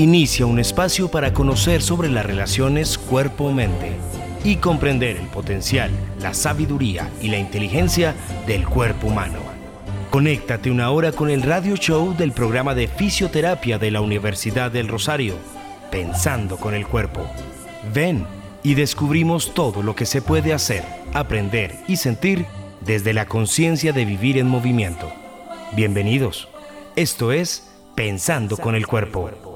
Inicia un espacio para conocer sobre las relaciones cuerpo-mente y comprender el potencial, la sabiduría y la inteligencia del cuerpo humano. Conéctate una hora con el radio show del programa de fisioterapia de la Universidad del Rosario, Pensando con el Cuerpo. Ven y descubrimos todo lo que se puede hacer, aprender y sentir desde la conciencia de vivir en movimiento. Bienvenidos. Esto es Pensando con el Cuerpo.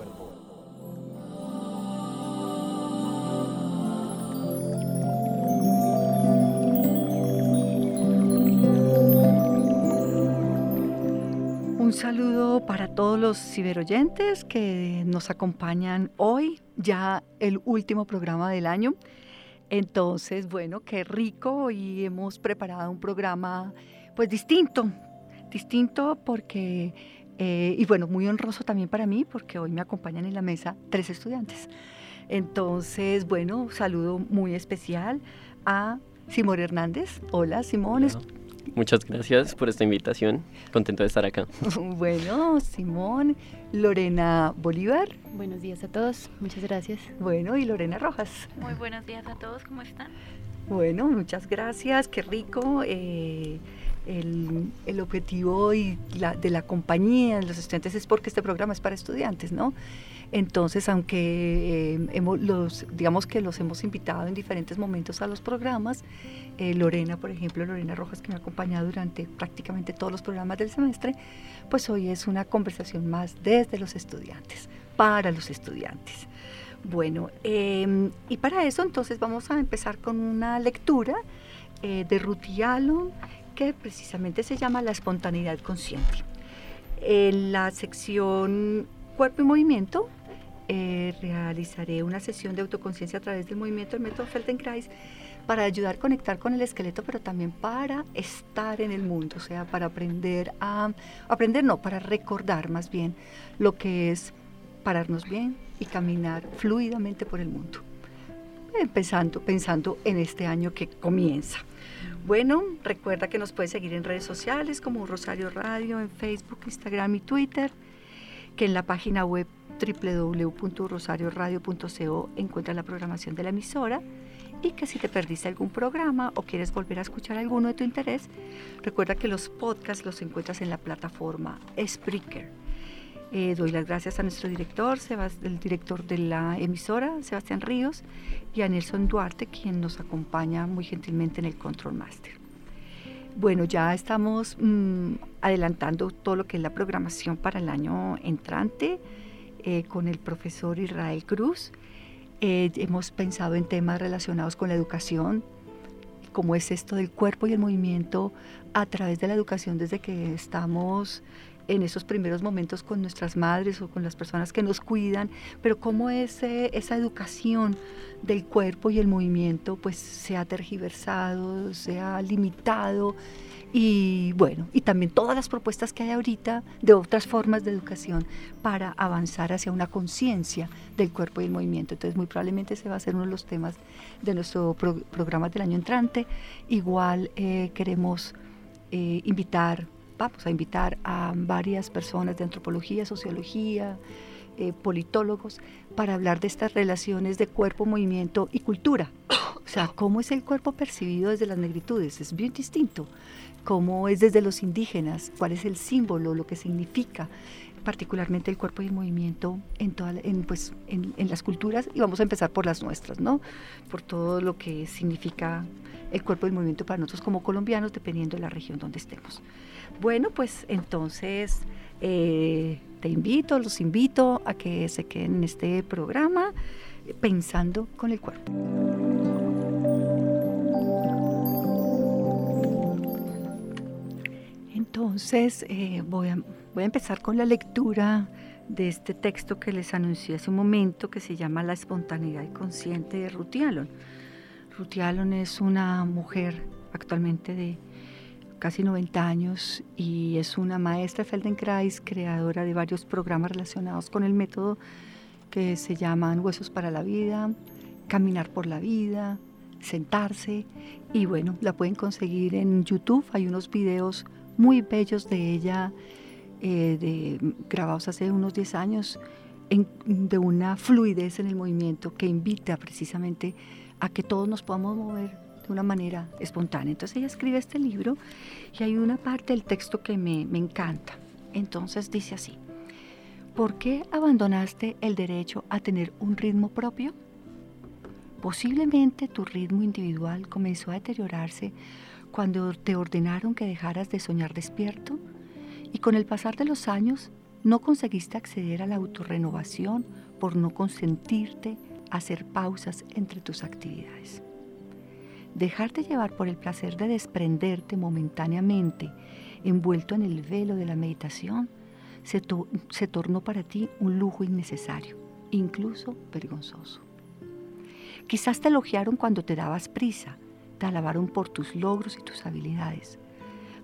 Para todos los ciberoyentes que nos acompañan hoy, ya el último programa del año. Entonces, bueno, qué rico y hemos preparado un programa pues distinto, distinto porque, eh, y bueno, muy honroso también para mí porque hoy me acompañan en la mesa tres estudiantes. Entonces, bueno, saludo muy especial a Simón Hernández. Hola, Simón. Muchas gracias por esta invitación. Contento de estar acá. Bueno, Simón, Lorena Bolívar. Buenos días a todos, muchas gracias. Bueno, y Lorena Rojas. Muy buenos días a todos, ¿cómo están? Bueno, muchas gracias, qué rico. Eh, el, el, objetivo y la, de la compañía de los estudiantes es porque este programa es para estudiantes, ¿no? Entonces, aunque eh, hemos, los, digamos que los hemos invitado en diferentes momentos a los programas, eh, Lorena, por ejemplo, Lorena Rojas, que me ha acompañado durante prácticamente todos los programas del semestre, pues hoy es una conversación más desde los estudiantes, para los estudiantes. Bueno, eh, y para eso entonces vamos a empezar con una lectura eh, de Ruth Allen, que precisamente se llama La espontaneidad consciente. En la sección Cuerpo y Movimiento eh, realizaré una sesión de autoconciencia a través del movimiento del método Feldenkrais para ayudar a conectar con el esqueleto, pero también para estar en el mundo, o sea, para aprender a, aprender no, para recordar más bien lo que es pararnos bien y caminar fluidamente por el mundo. Empezando, pensando en este año que comienza. Bueno, recuerda que nos puedes seguir en redes sociales como Rosario Radio, en Facebook, Instagram y Twitter, que en la página web www.rosarioradio.co encuentras la programación de la emisora y que si te perdiste algún programa o quieres volver a escuchar alguno de tu interés, recuerda que los podcasts los encuentras en la plataforma Spreaker. Eh, doy las gracias a nuestro director, el director de la emisora, Sebastián Ríos, y a Nelson Duarte, quien nos acompaña muy gentilmente en el Control Master. Bueno, ya estamos mmm, adelantando todo lo que es la programación para el año entrante eh, con el profesor Israel Cruz. Eh, hemos pensado en temas relacionados con la educación, cómo es esto del cuerpo y el movimiento a través de la educación desde que estamos en esos primeros momentos con nuestras madres o con las personas que nos cuidan, pero cómo ese, esa educación del cuerpo y el movimiento pues se ha tergiversado, se ha limitado y bueno, y también todas las propuestas que hay ahorita de otras formas de educación para avanzar hacia una conciencia del cuerpo y el movimiento. Entonces muy probablemente ese va a ser uno de los temas de nuestro pro programa del año entrante. Igual eh, queremos eh, invitar, vamos a invitar a varias personas de antropología, sociología, eh, politólogos, para hablar de estas relaciones de cuerpo, movimiento y cultura. O sea, cómo es el cuerpo percibido desde las negritudes, es bien distinto cómo es desde los indígenas, cuál es el símbolo, lo que significa particularmente el cuerpo y el movimiento en, toda, en, pues, en, en, las culturas y vamos a empezar por las nuestras, ¿no? Por todo lo que significa el cuerpo y el movimiento para nosotros como colombianos, dependiendo de la región donde estemos. Bueno, pues entonces eh, te invito, los invito a que se queden en este programa pensando con el cuerpo. Entonces, eh, voy, a, voy, a, empezar con la lectura de este texto que les anuncié hace un momento que se llama La espontaneidad consciente de Ruth Allen. Ruth Allen es una mujer actualmente de casi 90 años y es una maestra Feldenkrais, creadora de varios programas relacionados con el método que se llaman Huesos para la Vida, Caminar por la Vida, Sentarse y bueno, la pueden conseguir en YouTube, hay unos videos muy bellos de ella eh, de, grabados hace unos 10 años de una fluidez en el movimiento que invita precisamente a que todos nos podamos mover de una manera espontánea. Entonces ella escribe este libro y hay una parte del texto que me, me encanta. Entonces dice así, ¿por qué abandonaste el derecho a tener un ritmo propio? Posiblemente tu ritmo individual comenzó a deteriorarse cuando te ordenaron que dejaras de soñar despierto y con el pasar de los años no conseguiste acceder a la autorrenovación por no consentirte hacer pausas entre tus actividades. Dejarte llevar por el placer de desprenderte momentáneamente, envuelto en el velo de la meditación, se, se tornó para ti un lujo innecesario, incluso vergonzoso. Quizás te elogiaron cuando te dabas prisa, te alabaron por tus logros y tus habilidades.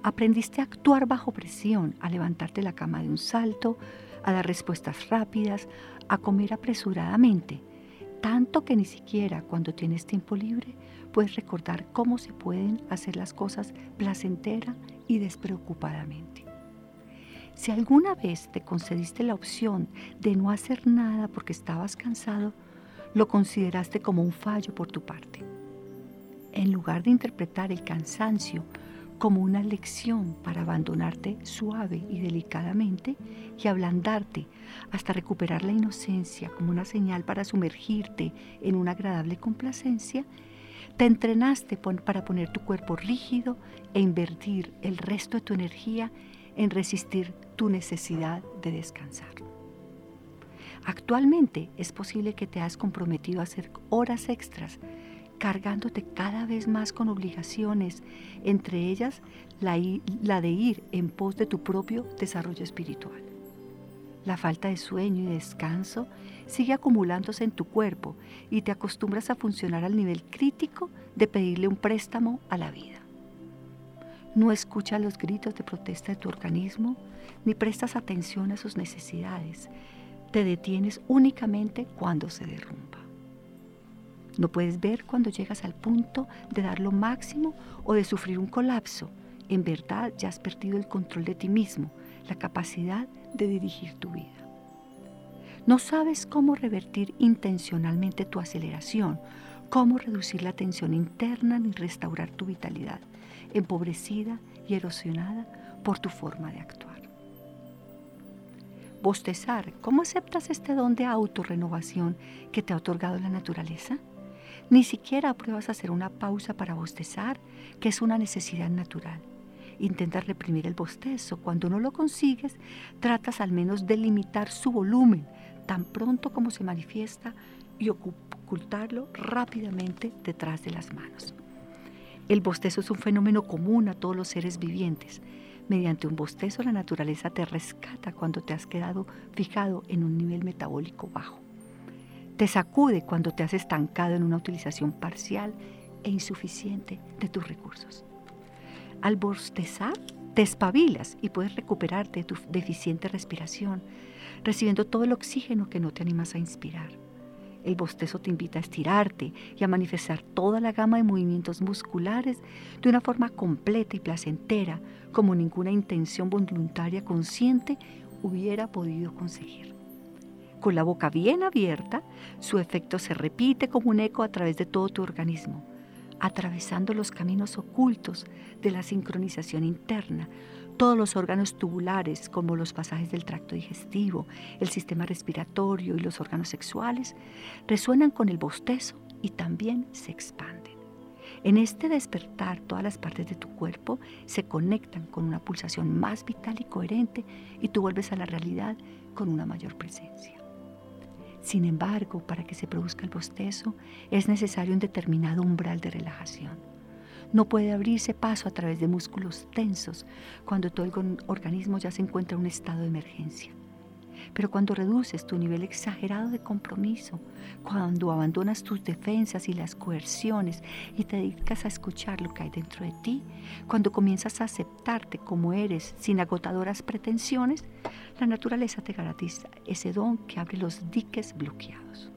Aprendiste a actuar bajo presión, a levantarte la cama de un salto, a dar respuestas rápidas, a comer apresuradamente, tanto que ni siquiera cuando tienes tiempo libre puedes recordar cómo se pueden hacer las cosas placentera y despreocupadamente. Si alguna vez te concediste la opción de no hacer nada porque estabas cansado, lo consideraste como un fallo por tu parte. En lugar de interpretar el cansancio como una lección para abandonarte suave y delicadamente y ablandarte hasta recuperar la inocencia como una señal para sumergirte en una agradable complacencia, te entrenaste para poner tu cuerpo rígido e invertir el resto de tu energía en resistir tu necesidad de descansar. Actualmente es posible que te has comprometido a hacer horas extras cargándote cada vez más con obligaciones, entre ellas la, la, de ir en pos de tu propio desarrollo espiritual. La falta de sueño y descanso sigue acumulándose en tu cuerpo y te acostumbras a funcionar al nivel crítico de pedirle un préstamo a la vida. No escuchas los gritos de protesta de tu organismo ni prestas atención a sus necesidades. Te detienes únicamente cuando se derrumba. No puedes ver cuando llegas al punto de dar lo máximo o de sufrir un colapso. En verdad ya has perdido el control de ti mismo, la capacidad de dirigir tu vida. No sabes cómo revertir intencionalmente tu aceleración, cómo reducir la tensión interna ni restaurar tu vitalidad, empobrecida y erosionada por tu forma de actuar. Bostezar, ¿cómo aceptas este don de autorrenovación que te ha otorgado la naturaleza? Ni siquiera pruebas hacer una pausa para bostezar, que es una necesidad natural. Intentas reprimir el bostezo. Cuando no lo consigues, tratas al menos de limitar su volumen tan pronto como se manifiesta y ocultarlo rápidamente detrás de las manos. El bostezo es un fenómeno común a todos los seres vivientes. Mediante un bostezo la naturaleza te rescata cuando te has quedado fijado en un nivel metabólico bajo. Te sacude cuando te has estancado en una utilización parcial e insuficiente de tus recursos. Al bostezar, te espabilas y puedes recuperarte de tu deficiente respiración, recibiendo todo el oxígeno que no te animas a inspirar. El bostezo te invita a estirarte y a manifestar toda la gama de movimientos musculares de una forma completa y placentera, como ninguna intención voluntaria consciente hubiera podido conseguir. Con la boca bien abierta, su efecto se repite como un eco a través de todo tu organismo, atravesando los caminos ocultos de la sincronización interna, todos los órganos tubulares, como los pasajes del tracto digestivo, el sistema respiratorio y los órganos sexuales, resuenan con el bostezo y también se expanden. En este despertar, todas las partes de tu cuerpo se conectan con una pulsación más vital y coherente y tú vuelves a la realidad con una mayor presencia. Sin embargo, para que se produzca el bostezo es necesario un determinado umbral de relajación. No puede abrirse paso a través de músculos tensos cuando todo el organismo ya se encuentra en un estado de emergencia. Pero cuando reduces tu nivel exagerado de compromiso, cuando abandonas tus defensas y las coerciones y te dedicas a escuchar lo que hay dentro de ti, cuando comienzas a aceptarte como eres sin agotadoras pretensiones, la naturaleza te garantiza ese don que abre los diques bloqueados.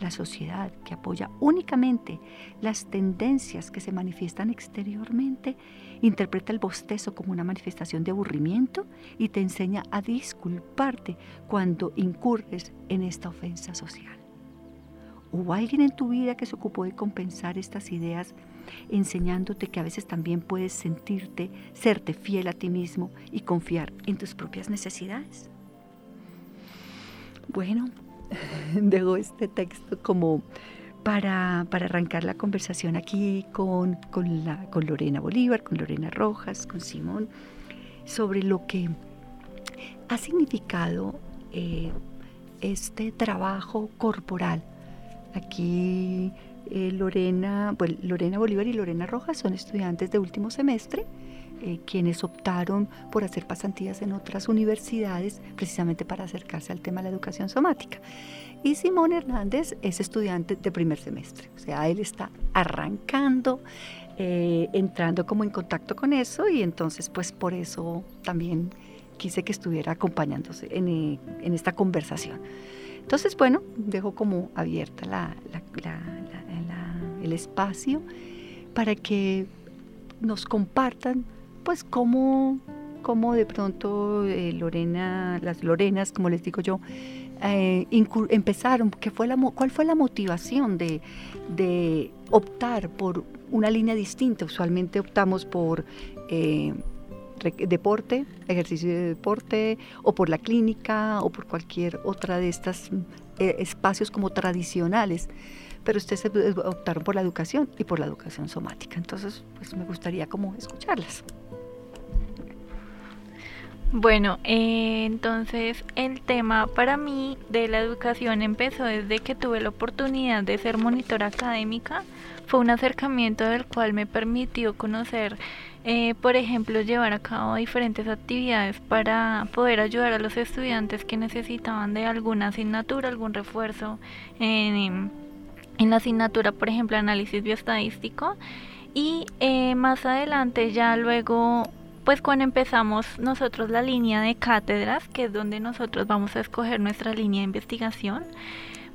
La sociedad que apoya únicamente las tendencias que se manifiestan exteriormente interpreta el bostezo como una manifestación de aburrimiento y te enseña a disculparte cuando incurres en esta ofensa social. ¿Hubo alguien en tu vida que se ocupó de compensar estas ideas enseñándote que a veces también puedes sentirte, serte fiel a ti mismo y confiar en tus propias necesidades? Bueno, dejo este texto como para, arrancar la conversación aquí con, la, con Lorena Bolívar, con Lorena Rojas, con Simón, sobre lo que ha significado eh, este trabajo corporal. Aquí eh, Lorena, Lorena Bolívar y Lorena Rojas son estudiantes de último semestre eh, quienes optaron por hacer pasantías en otras universidades precisamente para acercarse al tema de la educación somática. Y Simón Hernández es estudiante de primer semestre, o sea, él está arrancando, eh, entrando como en contacto con eso y entonces pues por eso también quise que estuviera acompañándose en, eh, esta conversación. Entonces, bueno, dejo como abierta el espacio para que nos compartan pues cómo, cómo de pronto eh, Lorena, las Lorenas, como les digo yo, eh, empezaron, ¿qué fue la, ¿cuál fue la motivación de, de, optar por una línea distinta? Usualmente optamos por eh, deporte, ejercicio de deporte, o por la clínica, o por cualquier otra de estos espacios como tradicionales pero ustedes optaron por la educación y por la educación somática. Entonces, pues me gustaría como escucharlas. Bueno, eh, entonces el tema para mí de la educación empezó desde que tuve la oportunidad de ser monitora académica. Fue un acercamiento del cual me permitió conocer, eh, por ejemplo, llevar a cabo diferentes actividades para poder ayudar a los estudiantes que necesitaban de alguna asignatura, algún refuerzo en, en la asignatura, por ejemplo, análisis bioestadístico. Y eh, más adelante ya luego pues cuando empezamos nosotros la línea de cátedras, que es donde nosotros vamos a escoger nuestra línea de investigación,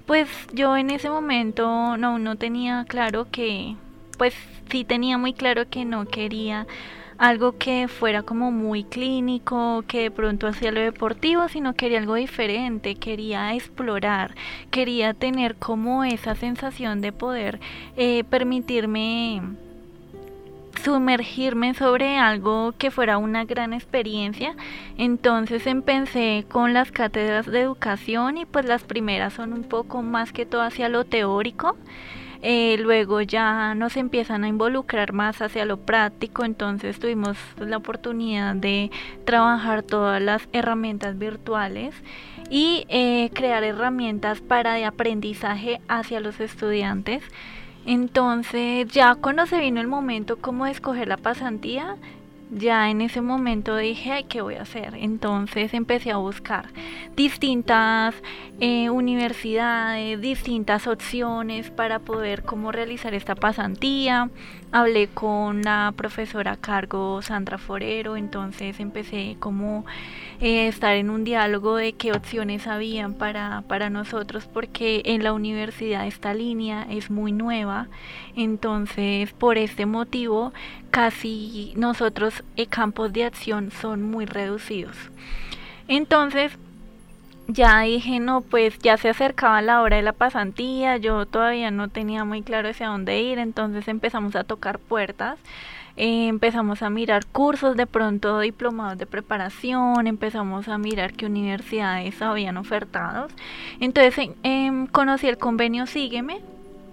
pues yo en ese momento no, no tenía claro que, pues sí tenía muy claro que no quería algo que fuera como muy clínico, que de pronto hacía lo deportivo, sino quería algo diferente, quería explorar, quería tener como esa sensación de poder eh, permitirme sumergirme sobre algo que fuera una gran experiencia. Entonces empecé con las cátedras de educación y pues las primeras son un poco más que todo hacia lo teórico. Eh, luego ya nos empiezan a involucrar más hacia lo práctico, entonces tuvimos la oportunidad de trabajar todas las herramientas virtuales y eh, crear herramientas para de aprendizaje hacia los estudiantes. Entonces, ya cuando se vino el momento como de escoger la pasantía, ya en ese momento dije, ¿qué voy a hacer? Entonces empecé a buscar distintas eh, universidades, distintas opciones para poder cómo realizar esta pasantía. Hablé con la profesora a cargo Sandra Forero, entonces empecé como eh, estar en un diálogo de qué opciones habían para, para nosotros, porque en la universidad esta línea es muy nueva, entonces por este motivo casi nosotros eh, campos de acción son muy reducidos. Entonces ya dije, no, pues ya se acercaba la hora de la pasantía, yo todavía no tenía muy claro hacia dónde ir, entonces empezamos a tocar puertas. Eh, empezamos a mirar cursos de pronto diplomados de preparación, empezamos a mirar qué universidades habían ofertados. Entonces em, conocí el convenio Sígueme,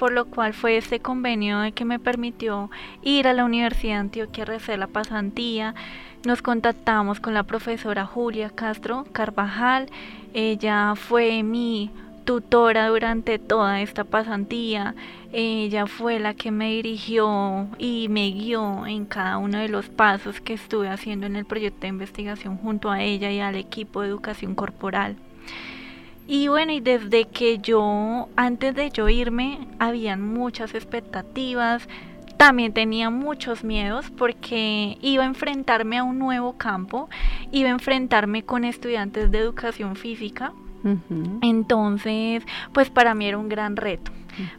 por lo cual fue este convenio de que me permitió ir a la Universidad de Antioquia a hacer la pasantía. Nos contactamos con la profesora Julia Castro Carvajal, ella fue mi tutora durante toda esta pasantía. Ella fue la que me dirigió y me guió en cada uno de los pasos que estuve haciendo en el proyecto de investigación junto a ella y al equipo de educación corporal. Y bueno, y desde que yo, antes de yo irme, habían muchas expectativas, también tenía muchos miedos porque iba a enfrentarme a un nuevo campo, iba a enfrentarme con estudiantes de educación física. Entonces, pues para mí era un gran reto.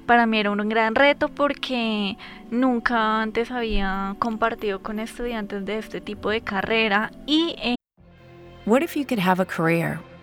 Para mí era un gran reto porque nunca antes había compartido con estudiantes de este tipo de carrera y eh, What if you could have a career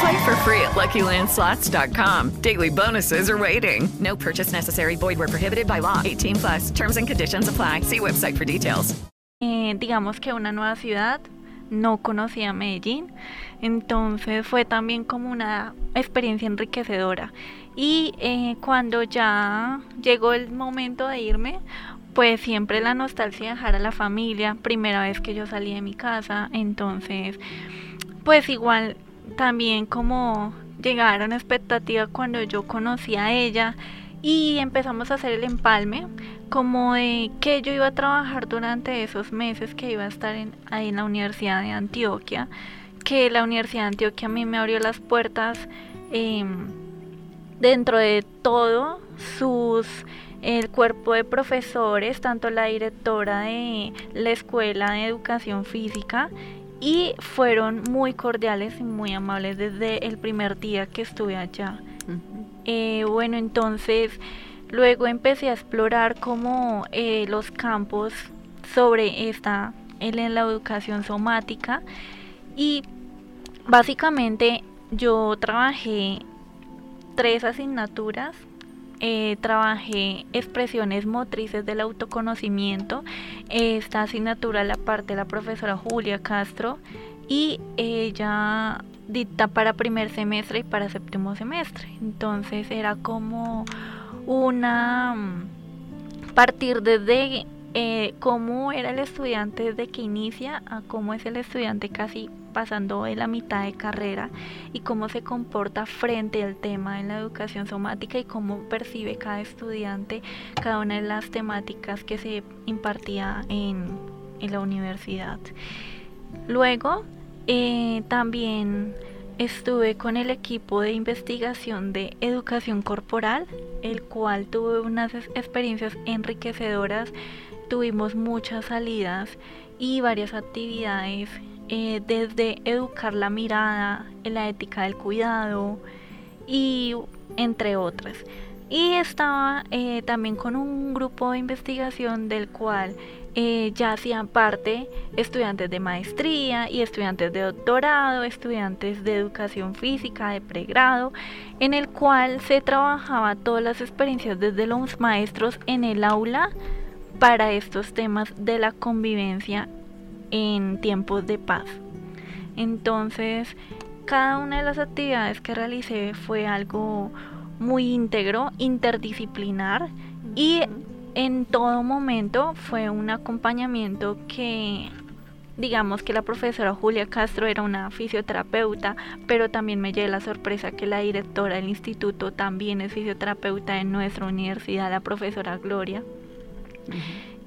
Play for free at LuckyLandSlots.com. Daily bonuses are waiting. No purchase necessary. Void where prohibited by law. 18 plus. Terms and conditions apply. See website for details. Eh, digamos que una nueva ciudad. No conocía Medellín. Entonces fue también como una experiencia enriquecedora. Y eh, cuando ya llegó el momento de irme, pues siempre la nostalgia de dejar a la familia, primera vez que yo salí de mi casa, entonces pues igual también como llegar a una expectativa cuando yo conocí a ella y empezamos a hacer el empalme como de que yo iba a trabajar durante esos meses que iba a estar en, ahí en la Universidad de Antioquia, que la Universidad de Antioquia a mí me abrió las puertas eh, dentro de todo sus el cuerpo de profesores, tanto la directora de la Escuela de Educación Física, y fueron muy cordiales y muy amables desde el primer día que estuve allá. Eh, bueno, entonces luego empecé a explorar como eh, los campos sobre esta, en la educación somática y básicamente yo trabajé tres asignaturas eh, trabajé expresiones motrices del autoconocimiento. Esta asignatura la parte de la profesora Julia Castro y ella dicta para primer semestre y para séptimo semestre. Entonces era como una mm, partir desde eh, cómo era el estudiante desde que inicia a cómo es el estudiante casi pasando de la mitad de carrera y cómo se comporta frente al tema de la educación somática y cómo percibe cada estudiante cada una de las temáticas que se impartía en, en la universidad. Luego eh, también estuve con el equipo de investigación de educación corporal, el cual tuve unas experiencias enriquecedoras, tuvimos muchas salidas y varias actividades eh, desde educar la mirada, la ética del cuidado y entre otras. Y estaba eh, también con un grupo de investigación del cual eh, ya hacían parte estudiantes de maestría y estudiantes de doctorado, estudiantes de educación física, de pregrado, en el cual se trabajaba todas las experiencias desde los maestros en el aula para estos temas de la convivencia en tiempos de paz. Entonces, cada una de las actividades que realicé fue algo muy íntegro, interdisciplinar y en todo momento fue un acompañamiento que digamos que la profesora Julia Castro era una fisioterapeuta, pero también me llevé la sorpresa que la directora del instituto también es fisioterapeuta en nuestra universidad, la profesora Gloria.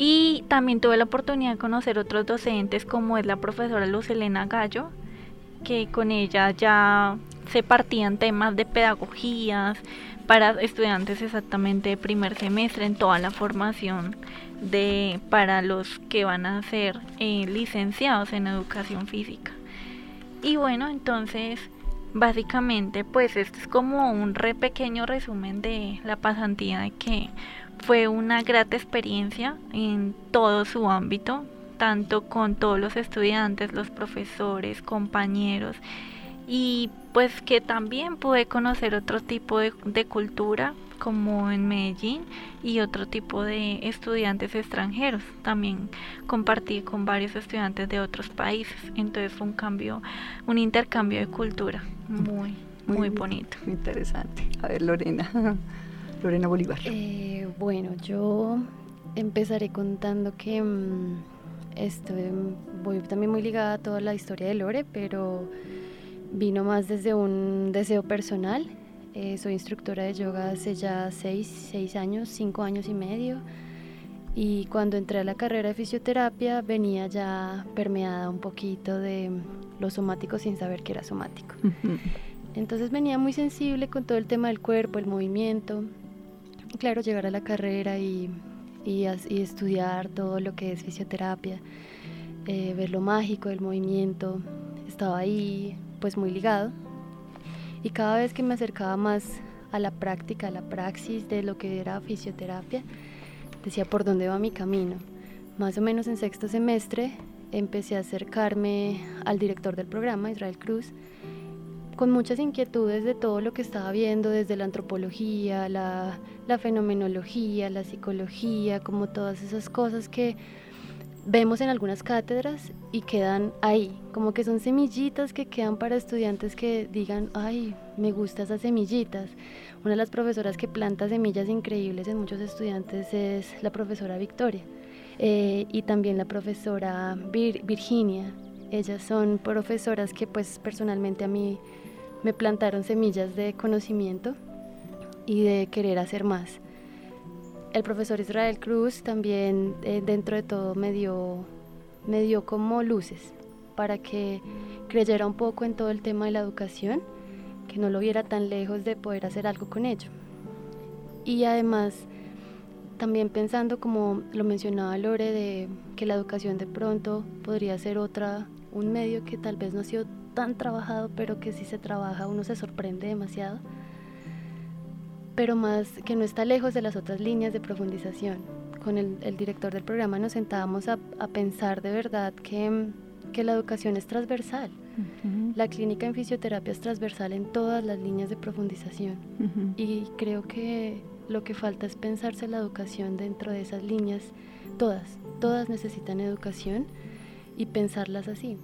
Y también tuve la oportunidad de conocer otros docentes como es la profesora Luz Elena Gallo, que con ella ya se partían temas de pedagogías para estudiantes exactamente de primer semestre en toda la formación de para los que van a ser eh, licenciados en educación física. Y bueno, entonces básicamente pues esto es como un re pequeño resumen de la pasantía que fue una grata experiencia en todo su ámbito, tanto con todos los estudiantes, los profesores, compañeros y pues que también pude conocer otro tipo de cultura como en Medellín y otro tipo de estudiantes extranjeros. También compartí con varios estudiantes de otros países. Entonces fue un cambio, un intercambio de cultura muy, muy, bonito. interesante. A ver, Lorena. Lorena Bolívar. Eh, bueno, yo empezaré contando que mm, estoy, voy también muy ligada a toda la historia de Lore, pero vino más desde un deseo personal eh, soy instructora de yoga hace ya seis, seis años, cinco años y medio. Y cuando entré a la carrera de fisioterapia venía ya permeada un poquito de lo somático sin saber que era somático. Entonces venía muy sensible con todo el tema del cuerpo, el movimiento. claro, llegar a la carrera y, y, estudiar todo lo que es fisioterapia, eh, ver lo mágico del movimiento, estaba ahí pues muy ligado y cada vez que me acercaba más a la práctica, a la praxis de lo que era fisioterapia, decía por dónde va mi camino. Más o menos en sexto semestre empecé a acercarme al director del programa, Israel Cruz, con muchas inquietudes de todo lo que estaba viendo, desde la antropología, la, la fenomenología, la psicología, como todas esas cosas que vemos en algunas cátedras y quedan ahí, como que son semillitas que quedan para estudiantes que digan, ay, me gustan esas semillitas. Una de las profesoras que planta semillas increíbles en muchos estudiantes es la profesora Victoria eh, y también la profesora Virginia. Ellas son profesoras que pues personalmente a mí me plantaron semillas de conocimiento y de querer hacer más el profesor Israel Cruz también eh, dentro de todo me dio, me dio como luces para que creyera un poco en todo el tema de la educación, que no lo viera tan lejos de poder hacer algo con ello. Y además, también pensando, como lo mencionaba Lore, de que la educación de pronto podría ser otra, un medio que tal vez no ha sido tan trabajado, pero que si se trabaja uno se sorprende demasiado pero más que no está lejos de las otras líneas de profundización. Con el, director del programa nos sentábamos a, pensar de verdad que, que, la educación es transversal. La clínica en fisioterapia es transversal en todas las líneas de profundización. Y creo que lo que falta es pensarse la educación dentro de esas líneas. Todas, todas necesitan educación y pensarlas así.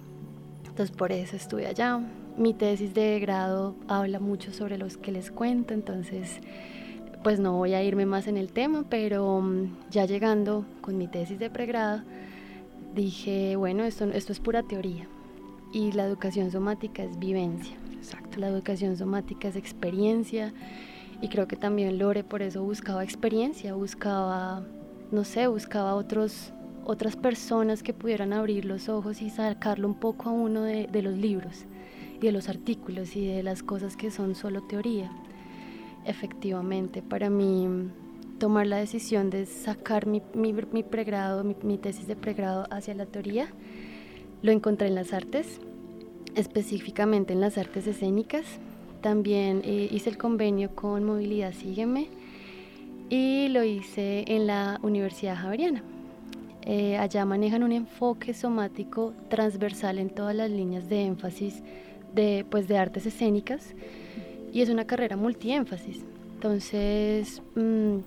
Entonces por eso estuve allá, mi tesis de grado habla mucho sobre los que les cuento, entonces pues no voy a irme más en el tema, pero mm, ya llegando con mi tesis de pregrado, dije, bueno, esto, esto es pura teoría y la educación somática es vivencia. Exacto. La educación somática es experiencia y creo que también Lore por eso buscaba experiencia, buscaba, no sé, buscaba otros, otras personas que pudieran abrir los ojos y sacarlo un poco a uno de, de los libros y de los artículos y de las cosas que son solo teoría. Efectivamente, para mí tomar la decisión de sacar mi, mi, pregrado, mi, tesis de pregrado hacia la teoría, lo encontré en las artes, específicamente en las artes escénicas. También eh, hice el convenio con Movilidad Sígueme y lo hice en la Universidad Javeriana. Eh, allá manejan un enfoque somático transversal en todas las líneas de énfasis de, pues, de artes escénicas y es una carrera multiénfasis. Entonces, mm,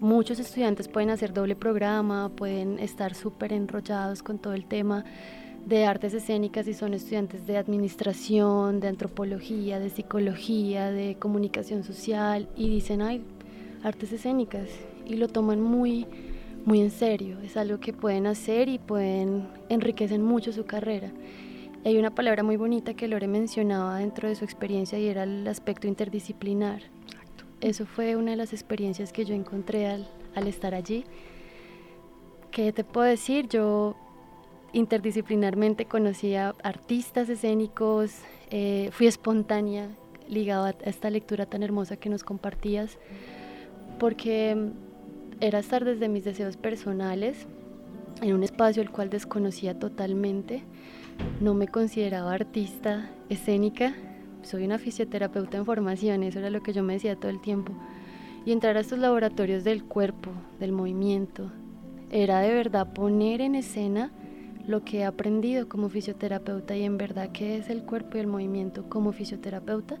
muchos estudiantes pueden hacer doble programa, pueden estar súper enrollados con todo el tema de artes escénicas y son estudiantes de administración, de antropología, de psicología, de comunicación social y dicen, ay, artes escénicas y lo toman muy, muy en serio. Es algo que pueden hacer y pueden enriquecen mucho su carrera hay una palabra muy bonita que Lore mencionaba dentro de su experiencia y era el aspecto interdisciplinar. Eso fue una de las experiencias que yo encontré al, al estar allí. ¿Qué te puedo decir? Yo interdisciplinarmente conocí a artistas escénicos, eh, fui espontánea ligada a esta lectura tan hermosa que nos compartías, porque era estar desde mis deseos personales en un espacio el cual desconocía totalmente no me consideraba artista escénica, soy una fisioterapeuta en formación, eso era lo que yo me decía todo el tiempo. Y entrar a estos laboratorios del cuerpo, del movimiento, era de verdad poner en escena lo que he aprendido como fisioterapeuta y en verdad qué es el cuerpo y el movimiento como fisioterapeuta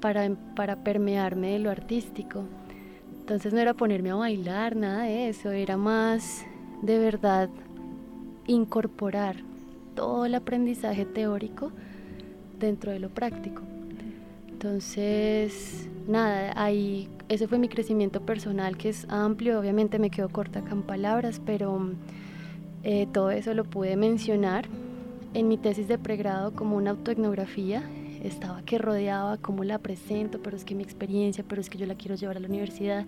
para, para permearme de lo artístico. Entonces no era ponerme a bailar, nada de eso, era más de verdad incorporar todo el aprendizaje teórico dentro de lo práctico. Entonces, nada, ahí ese fue mi crecimiento personal que es amplio, obviamente me quedo corta con palabras, pero eh, todo eso lo pude mencionar en mi tesis de pregrado como una autoetnografía. Estaba que rodeaba cómo la presento, pero es que mi experiencia, pero es que yo la quiero llevar a la universidad.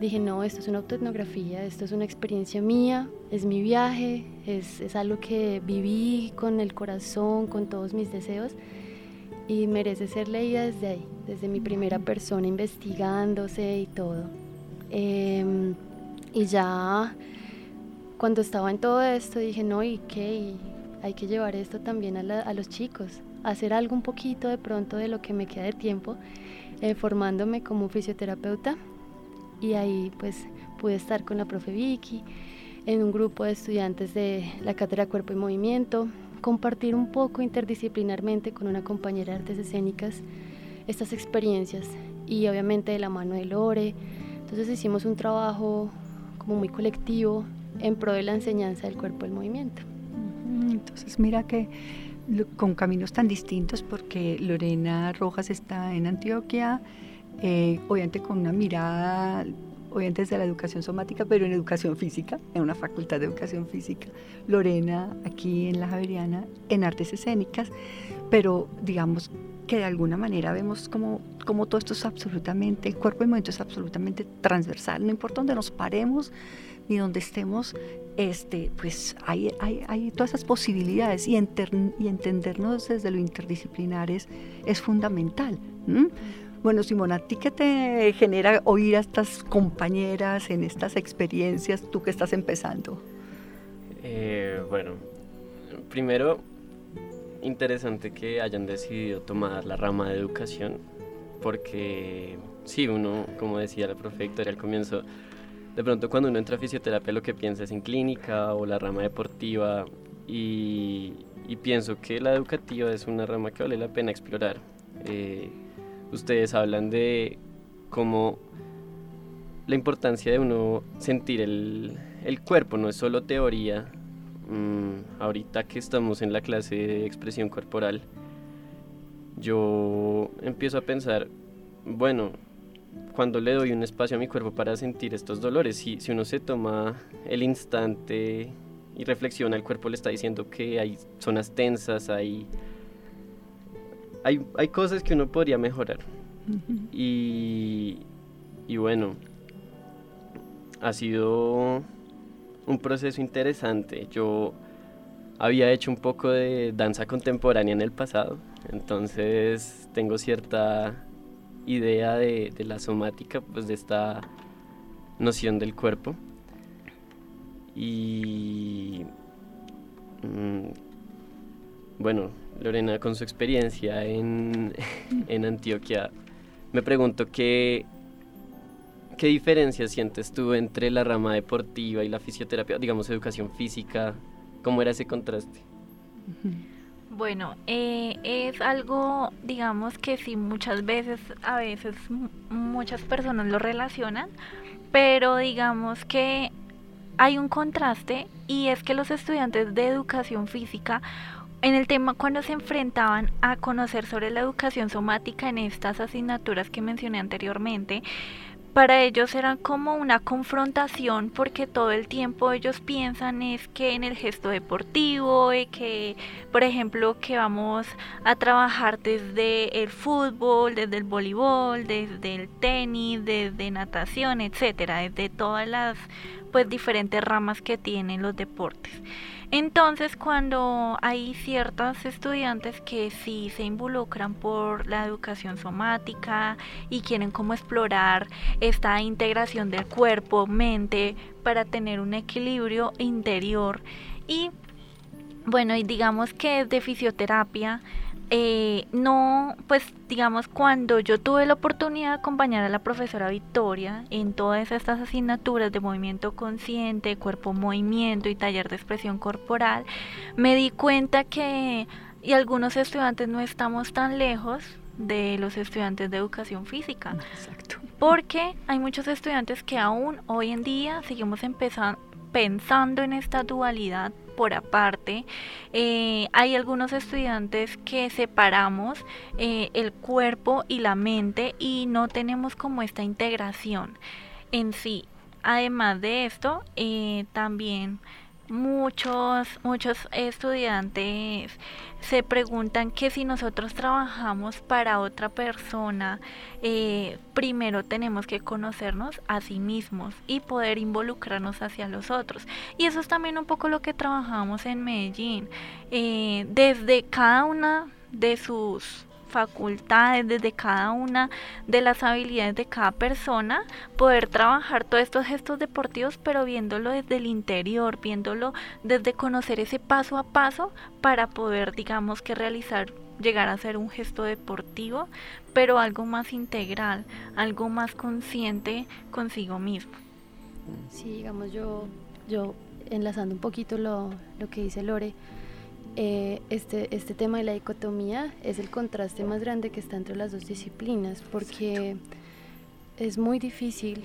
Dije, no, esto es una autoetnografía, esto es una experiencia mía, es mi viaje, es, es algo que viví con el corazón, con todos mis deseos y merece ser leída desde ahí, desde mi primera persona investigándose y todo. Em, y ya cuando estaba en todo esto dije, no, ¿y qué? hay que llevar esto también a, los chicos, hacer algo un poquito de pronto de lo que me queda de tiempo, eh, formándome como fisioterapeuta. Y ahí pues pude estar con la profe Vicky, en un grupo de estudiantes de la Cátedra Cuerpo y Movimiento, compartir un poco interdisciplinarmente con una compañera de artes escénicas estas experiencias y obviamente de la mano de Lore. Entonces hicimos un trabajo como muy colectivo en pro de la enseñanza del cuerpo del movimiento. Entonces mira que con caminos tan distintos porque Lorena Rojas está en Antioquia, eh, obviamente con una mirada obviamente desde la educación somática, pero en educación física, en una facultad de educación física. Lorena, aquí en la Javeriana, en artes escénicas, pero digamos que de alguna manera vemos como, como todo esto es absolutamente, el cuerpo y movimiento es absolutamente transversal, no importa dónde nos paremos ni donde estemos, este, pues hay, hay, hay todas esas posibilidades y, y entendernos desde lo interdisciplinar es, fundamental. Bueno, Simona, ¿a ti qué te genera oír a estas compañeras en estas experiencias, tú que estás empezando? Eh, bueno, primero, interesante que hayan decidido tomar la rama de educación, porque sí, uno, como decía la profe Victoria al comienzo, de pronto cuando uno entra a fisioterapia lo que piensa es en clínica o la rama deportiva y, pienso que la educativa es una rama que vale la pena explorar. Eh, ustedes hablan de cómo la importancia de uno sentir el, cuerpo, no es solo teoría. Mm, ahorita que estamos en la clase de expresión corporal, yo empiezo a pensar, bueno, cuando le doy un espacio a mi cuerpo para sentir estos dolores, si, si uno se toma el instante y reflexiona, el cuerpo le está diciendo que hay zonas tensas, hay hay, hay cosas que uno podría mejorar. y, y bueno, ha sido un proceso interesante. Yo había hecho un poco de danza contemporánea en el pasado, entonces tengo cierta idea de, de la somática, pues de esta noción del cuerpo. Y mm, bueno, Lorena, con su experiencia en, Antioquia, me pregunto qué, qué diferencia sientes tú entre la rama deportiva y la fisioterapia, digamos educación física, ¿cómo era ese contraste? Bueno, eh, es algo, digamos que sí, muchas veces, a veces muchas personas lo relacionan, pero digamos que hay un contraste y es que los estudiantes de educación física en el tema cuando se enfrentaban a conocer sobre la educación somática en estas asignaturas que mencioné anteriormente, para ellos era como una confrontación porque todo el tiempo ellos piensan es que en el gesto deportivo, que por ejemplo que vamos a trabajar desde el fútbol, desde el voleibol, desde el tenis, desde natación, etcétera, desde todas las pues diferentes ramas que tienen los deportes. Entonces, cuando hay ciertos estudiantes que sí se involucran por la educación somática y quieren como explorar esta integración del cuerpo, mente, para tener un equilibrio interior. Y Bueno, y digamos que de fisioterapia, eh, no, pues digamos, cuando yo tuve la oportunidad de acompañar a la profesora Victoria en todas estas asignaturas de movimiento consciente, cuerpo movimiento y taller de expresión corporal, me di cuenta que y algunos estudiantes no estamos tan lejos de los estudiantes de educación física. Exacto. Porque hay muchos estudiantes que aún hoy en día seguimos empezando pensando en esta dualidad por aparte. Eh, hay algunos estudiantes que separamos eh, el cuerpo y la mente y no tenemos como esta integración en sí. Además de esto, eh, también muchos, muchos estudiantes se preguntan que si nosotros trabajamos para otra persona, eh, primero tenemos que conocernos a sí mismos y poder involucrarnos hacia los otros. Y eso es también un poco lo que trabajamos en Medellín. Eh, desde cada una de sus facultades, desde cada una de las habilidades de cada persona, poder trabajar todos estos gestos deportivos, pero viéndolo desde el interior, viéndolo desde conocer ese paso a paso para poder, digamos, que realizar llegar a ser un gesto deportivo, pero algo más integral, algo más consciente consigo mismo. Sí, digamos, yo, yo enlazando un poquito lo, lo que dice Lore, eh, este, este tema de la dicotomía es el contraste más grande que está entre las dos disciplinas, porque es muy difícil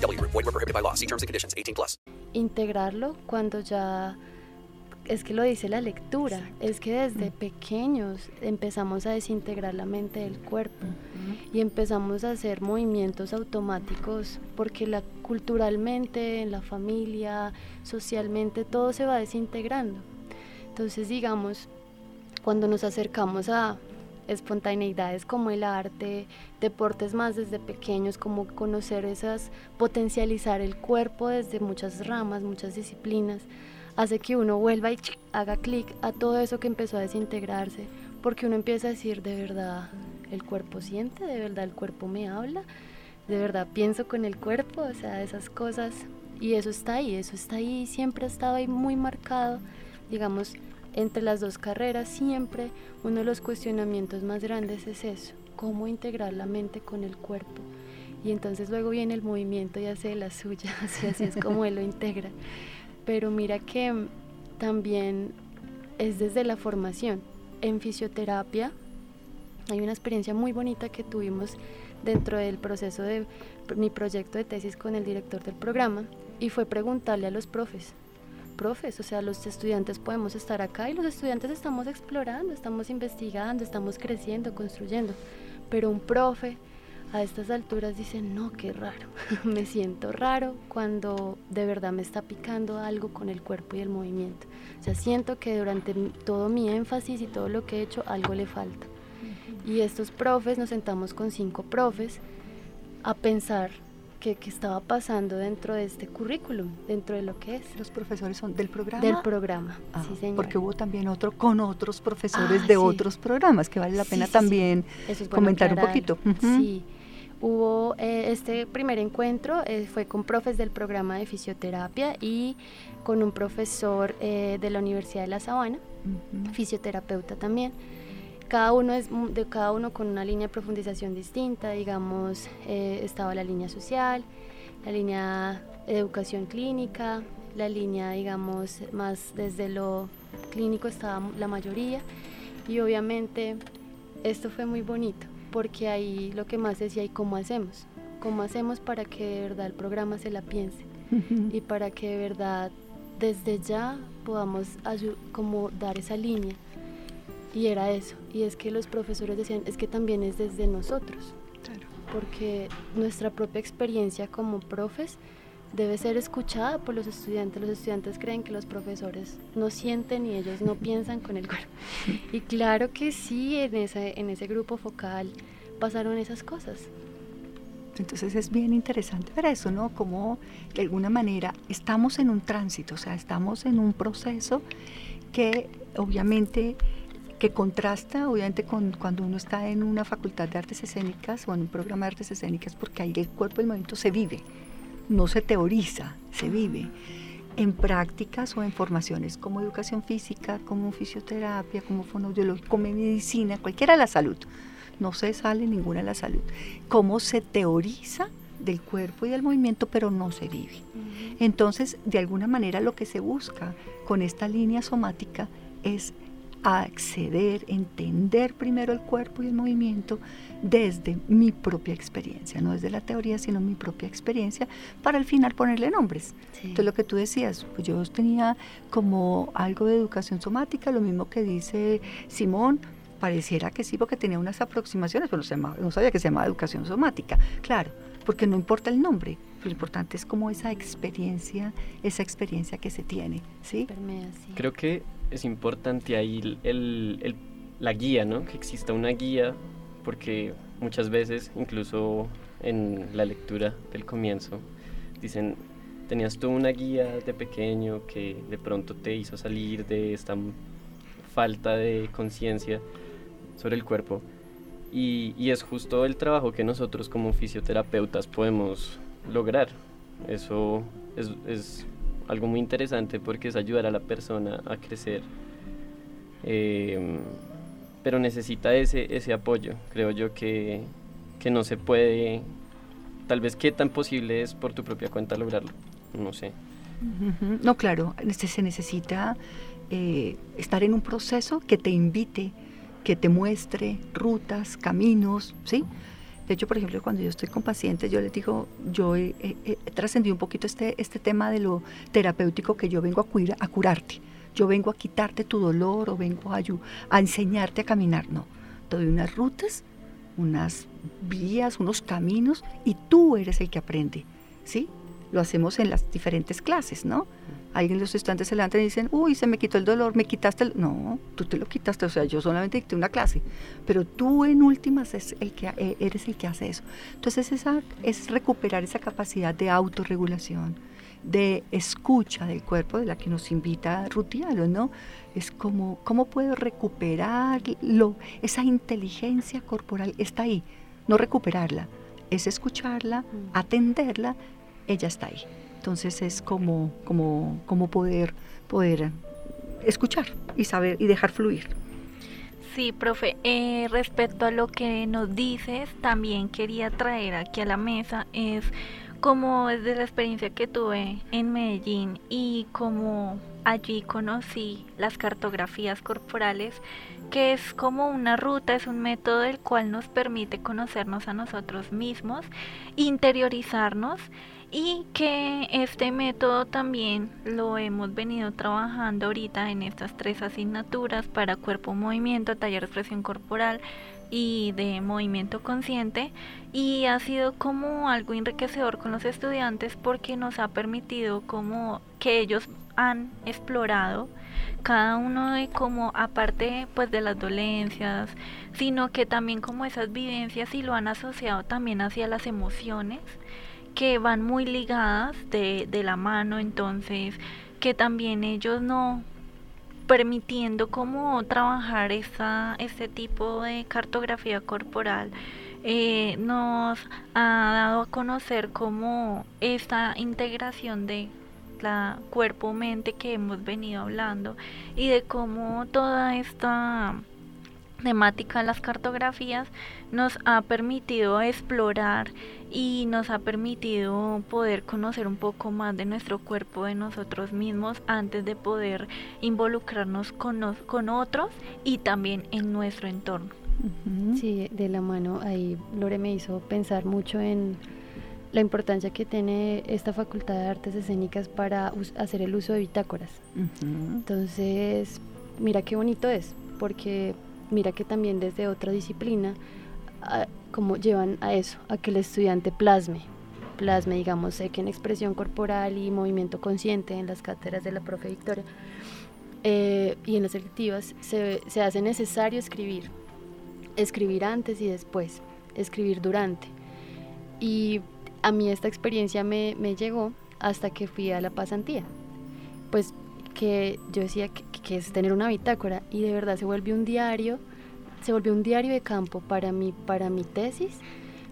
BGW. Void were prohibited by law. See terms and conditions. 18 plus. Integrarlo cuando ya... Es que lo dice la lectura, Exacto. es que desde mm. pequeños empezamos a desintegrar la mente del cuerpo mm -hmm. y empezamos a hacer movimientos automáticos porque la, culturalmente, en la familia, socialmente, todo se va desintegrando. Entonces, digamos, cuando nos acercamos a espontaneidades como el arte, deportes más desde pequeños, como conocer esas, potencializar el cuerpo desde muchas ramas, muchas disciplinas, hace que uno vuelva y haga clic a todo eso que empezó a desintegrarse, porque uno empieza a decir, de verdad, el cuerpo siente, de verdad el cuerpo me habla, de verdad pienso con el cuerpo, o sea, esas cosas, y eso está ahí, eso está ahí, siempre ha estado ahí muy marcado digamos, entre las dos carreras siempre uno de los cuestionamientos más grandes es eso, cómo integrar la mente con el cuerpo. Y entonces luego viene el movimiento y hace la suya, así, así es como él lo integra. Pero mira que también es desde la formación. En fisioterapia hay una experiencia muy bonita que tuvimos dentro del proceso de mi proyecto de tesis con el director del programa y fue preguntarle a los profes, profes, o sea, los estudiantes podemos estar acá y los estudiantes estamos explorando, estamos investigando, estamos creciendo, construyendo, pero un profe a estas alturas dice, no, qué raro, me siento raro cuando de verdad me está picando algo con el cuerpo y el movimiento. O sea, siento que durante todo mi énfasis y todo lo que he hecho, algo le falta. Y estos profes, nos sentamos con cinco profes a pensar qué, estaba pasando dentro de este currículum, dentro de lo que es. ¿Los profesores son del programa? Del programa, ah, sí señor. Porque hubo también otro con otros profesores ah, de otros programas, que vale la pena también comentar un poquito. Sí, hubo eh, este primer encuentro, eh, fue con profes del programa de fisioterapia y con un profesor eh, de la Universidad de La Sabana, fisioterapeuta también cada uno es de cada uno con una línea de profundización distinta, digamos, eh, estaba la línea social, la línea de educación clínica, la línea, digamos, más desde lo clínico estaba la mayoría y obviamente esto fue muy bonito porque ahí lo que más decía y cómo hacemos, cómo hacemos para que de verdad el programa se la piense y para que de verdad desde ya podamos como dar esa línea. Y era eso, y es que los profesores decían, es que también es desde nosotros, porque nuestra propia experiencia como profes debe ser escuchada por los estudiantes. Los estudiantes creen que los profesores no sienten y ellos no piensan con el cuerpo. Y claro que sí, en ese, en ese grupo focal pasaron esas cosas. Entonces es bien interesante ver eso, ¿no? Como de alguna manera estamos en un tránsito, o sea, estamos en un proceso que obviamente que contrasta obviamente con cuando uno está en una facultad de artes escénicas o en un programa de artes escénicas porque ahí el cuerpo del movimiento se vive, no se teoriza, se vive en prácticas o en formaciones como educación física, como fisioterapia, como fonoaudiología, como medicina, cualquiera de la salud. No se sale ninguna de la salud. Cómo se teoriza del cuerpo y del movimiento, pero no se vive. Entonces, de alguna manera lo que se busca con esta línea somática es acceder, entender primero el cuerpo y el movimiento desde mi propia experiencia, no desde la teoría, sino mi propia experiencia, para al final ponerle nombres. Entonces lo que tú decías, pues yo tenía como algo de educación somática, lo mismo que dice Simón, pareciera que sí, porque tenía unas aproximaciones, pero no, no sabía que se llamaba educación somática, claro, porque no importa el nombre, lo importante es como esa experiencia, esa experiencia que se tiene, ¿sí? Creo que es importante ahí el, la guía, ¿no? Que exista una guía, porque muchas veces, incluso en la lectura del comienzo, dicen, tenías tú una guía de pequeño que de pronto te hizo salir de esta falta de conciencia sobre el cuerpo. Y, y, es justo el trabajo que nosotros como fisioterapeutas podemos lograr. Eso es, es algo muy interesante porque es ayudar a la persona a crecer. Em, pero necesita ese, ese apoyo. Creo yo que, que no se puede, tal vez qué tan posible es por tu propia cuenta lograrlo. No sé. No, claro, se necesita eh, estar en un proceso que te invite, que te muestre rutas, caminos, ¿sí? De hecho, por ejemplo, cuando yo estoy con pacientes, yo les digo, yo he, trascendido un poquito este, este tema de lo terapéutico que yo vengo a, a curarte. Yo vengo a quitarte tu dolor o vengo a, a enseñarte a caminar. No, te doy unas rutas, unas vías, unos caminos y tú eres el que aprende. ¿Sí? Lo hacemos en las diferentes clases, ¿no? alguien los estudiantes se levantan y dicen, uy, se me quitó el dolor, me quitaste el... No, tú te lo quitaste, o sea, yo solamente dicté una clase, pero tú en últimas es el que, eh, eres el que hace eso. Entonces esa, es recuperar esa capacidad de autorregulación, de escucha del cuerpo, de la que nos invita Rutialo, ¿no? Es como, ¿cómo puedo recuperarlo? Esa inteligencia corporal está ahí, no recuperarla, es escucharla, mm. atenderla, ella está ahí. Entonces es como, como, como poder, poder escuchar y saber y dejar fluir. Sí, profe, eh, respecto a lo que nos dices, también quería traer aquí a la mesa es como desde la experiencia que tuve en Medellín y como allí conocí las cartografías corporales, que es como una ruta, es un método el cual nos permite conocernos a nosotros mismos, interiorizarnos y que este método también lo hemos venido trabajando ahorita en estas tres asignaturas para cuerpo movimiento, taller expresión corporal y de movimiento consciente. Y ha sido como algo enriquecedor con los estudiantes porque nos ha permitido como que ellos han explorado cada uno de como aparte pues de las dolencias sino que también como esas vivencias y lo han asociado también hacia las emociones que van muy ligadas de, de la mano, entonces que también ellos no permitiendo como trabajar esa, este tipo de cartografía corporal eh, nos ha dado a conocer como esta integración de la cuerpo-mente que hemos venido hablando y de cómo toda esta temática de las cartografías nos ha permitido explorar y nos ha permitido poder conocer un poco más de nuestro cuerpo, de nosotros mismos, antes de poder involucrarnos con, con otros y también en nuestro entorno. Sí, de la mano ahí Lore me hizo pensar mucho en la importancia que tiene esta facultad de artes escénicas para hacer el uso de bitácoras. Entonces, mira qué bonito es, porque mira que también desde otra disciplina, ah, como llevan a eso, a que el estudiante plasme, plasme, digamos, sé que en expresión corporal y movimiento consciente en las cátedras de la profe Victoria eh, y en las selectivas se, se hace necesario escribir, escribir antes y después, escribir durante. Y a mí esta experiencia me, me llegó hasta que fui a la pasantía. Pues que yo decía que, que, es tener una bitácora y de verdad se volvió un diario, se volvió un diario de campo para mí, para mi tesis,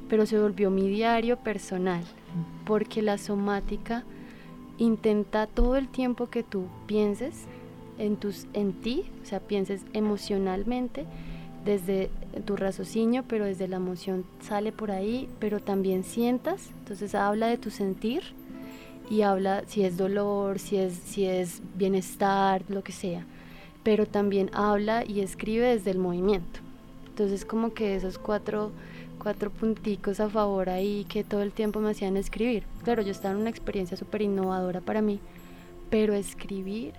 pero se volvió mi diario personal, porque la somática intenta todo el tiempo que tú pienses en, tus, en ti, o sea, pienses emocionalmente, desde tu raciocinio, pero desde la emoción sale por ahí, pero también sientas, entonces habla de tu sentir y habla si es dolor, si es, si es bienestar, lo que sea, pero también habla y escribe desde el movimiento. Entonces como que esos cuatro, cuatro punticos a favor ahí que todo el tiempo me hacían escribir. Claro, yo estaba en una experiencia súper innovadora para mí, pero escribir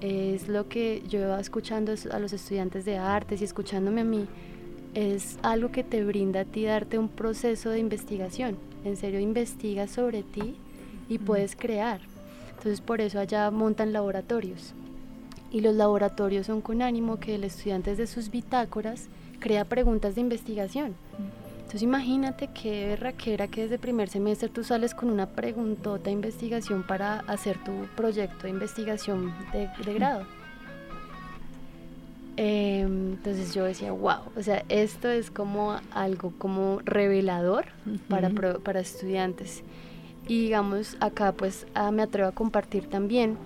es lo que yo iba escuchando a los estudiantes de artes y escuchándome a mí, es algo que te brinda a ti darte un proceso de investigación. En serio, investigas sobre ti y puedes crear. Entonces por eso allá montan laboratorios. Y los laboratorios son con ánimo que el estudiante de sus bitácoras crea preguntas de investigación. Entonces imagínate qué berraquera que desde primer semestre tú sales con una preguntota de investigación para hacer tu proyecto de investigación de, grado. Em, entonces yo decía, wow, o sea, esto es como algo como revelador para, para estudiantes. Y digamos, acá pues ah, me atrevo a compartir también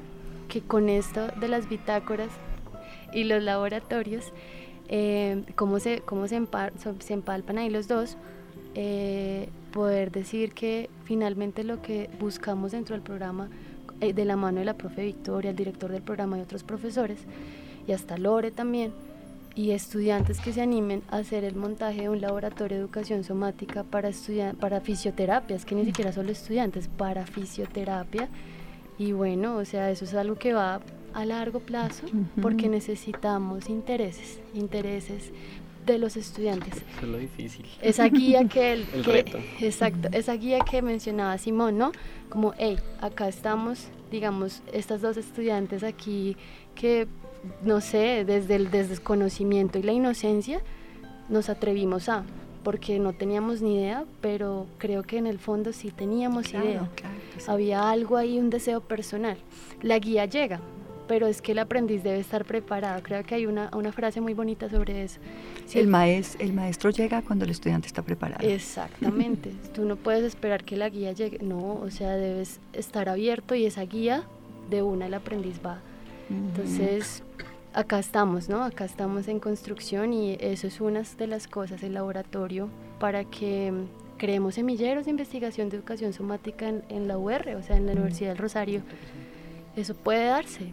que con esto de las bitácoras y los laboratorios, eh, cómo, se, cómo se, se, empalpan ahí los dos, eh, poder decir que finalmente lo que buscamos dentro del programa, eh, de la mano de la profe Victoria, el director del programa y otros profesores, y hasta Lore también, y estudiantes que se animen a hacer el montaje de un laboratorio de educación somática para, para fisioterapia, es que ni siquiera solo estudiantes, para fisioterapia. Y bueno, o sea, eso es algo que va a largo plazo porque necesitamos intereses, intereses de los estudiantes. Eso es lo difícil. Esa guía que, el, exacto, esa guía que mencionaba Simón, ¿no? Como, hey, acá estamos, digamos, estas dos estudiantes aquí que, no sé, desde el desconocimiento y la inocencia, nos atrevimos a, porque no teníamos ni idea, pero creo que en el fondo sí teníamos idea. Había algo ahí, un deseo personal. La guía llega, pero es que el aprendiz debe estar preparado. Creo que hay una, una frase muy bonita sobre eso. el, maestro, el maestro llega cuando el estudiante está preparado. Exactamente. Tú no puedes esperar que la guía llegue. No, o sea, debes estar abierto y esa guía de una el aprendiz va. Entonces, acá estamos, ¿no? Acá estamos en construcción y eso es una de las cosas, el laboratorio, para que creemos semilleros de investigación de educación somática en, en la UR, o sea, en la Universidad del Rosario. Eso puede darse,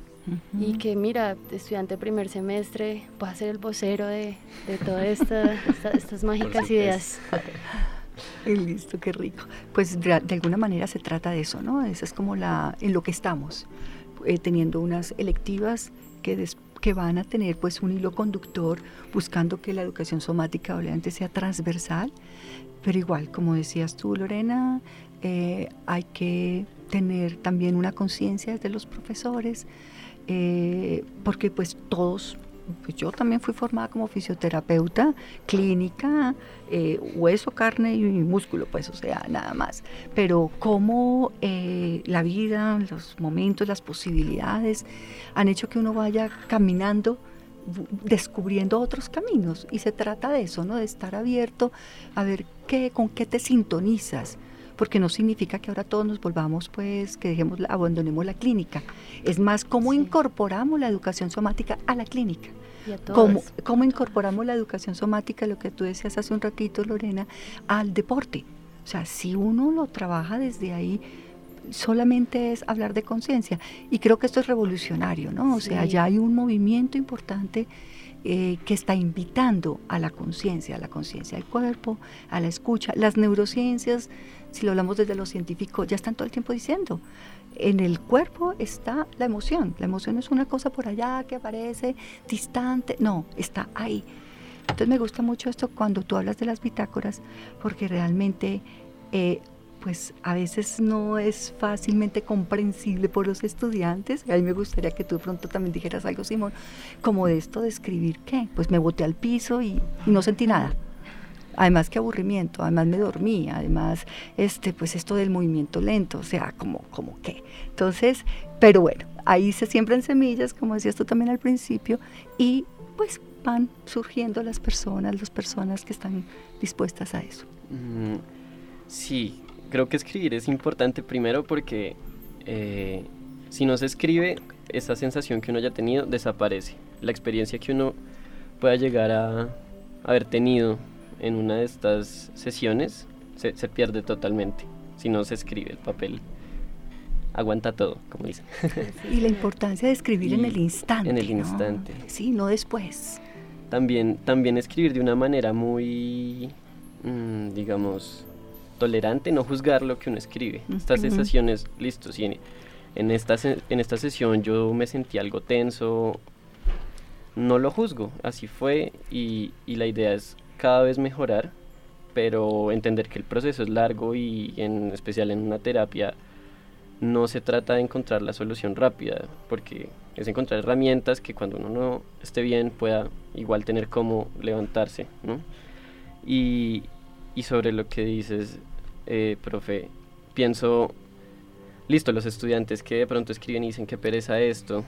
y que mira, estudiante de primer semestre, va a ser el vocero de, de todas esta, estas mágicas ideas. Listo, qué rico. Pues de, alguna manera se trata de eso, ¿no? Esa es como la, en lo que estamos, eh, teniendo unas electivas que, que van a tener pues un hilo conductor, buscando que la educación somática obviamente sea transversal, pero igual, como decías tú, Lorena, eh, hay que tener también una conciencia de los profesores, eh, porque pues todos, pues yo también fui formada como fisioterapeuta clínica, eh, hueso, carne y músculo, pues o sea, nada más. Pero cómo eh, la vida, los momentos, las posibilidades han hecho que uno vaya caminando descubriendo otros caminos y se trata de eso, ¿no? De estar abierto a ver qué, con qué te sintonizas, porque no significa que ahora todos nos volvamos, pues, que dejemos, abandonemos la clínica. Es más, cómo incorporamos la educación somática a la clínica. cómo, cómo incorporamos la educación somática, lo que tú decías hace un ratito, Lorena, al deporte. O sea, si uno lo trabaja desde ahí, solamente es hablar de conciencia. Y creo que esto es revolucionario, ¿no? O sea, ya hay un movimiento importante eh, que está invitando a la conciencia, a la conciencia del cuerpo, a la escucha. Las neurociencias, si lo hablamos desde lo científico, ya están todo el tiempo diciendo, en el cuerpo está la emoción. La emoción es una cosa por allá que aparece distante, no, está ahí. Entonces me gusta mucho esto cuando tú hablas de las bitácoras, porque realmente eh, pues a veces no es fácilmente comprensible por los estudiantes. A mí me gustaría que tú pronto también dijeras algo, Simón, como de esto de escribir qué. Pues me boté al piso y, no sentí nada. Además que aburrimiento, además me dormí, además este pues esto del movimiento lento, o sea, como como qué. Entonces, pero bueno, ahí se siembran semillas, como decías tú también al principio, y pues van surgiendo las personas, las personas que están dispuestas a eso. Mm, sí, creo que escribir es importante primero porque eh, si no se escribe, esa sensación que uno haya tenido desaparece. La experiencia que uno pueda llegar a haber tenido en una de estas sesiones se, pierde totalmente si no se escribe el papel. Aguanta todo, como dicen. Y la importancia de escribir en el instante. En el instante. Sí, no después. También, también escribir de una manera muy, mm, digamos, tolerante, no juzgar lo que uno escribe. Estas sensaciones, listo, si en, esta, en esta sesión yo me sentí algo tenso, no lo juzgo, así fue y, la idea es cada vez mejorar, pero entender que el proceso es largo y en especial en una terapia no se trata de encontrar la solución rápida, porque es encontrar herramientas que cuando uno no esté bien pueda igual tener cómo levantarse, Y, y sobre lo que dices, eh, profe, pienso, listo, los estudiantes que de pronto escriben y dicen que pereza esto,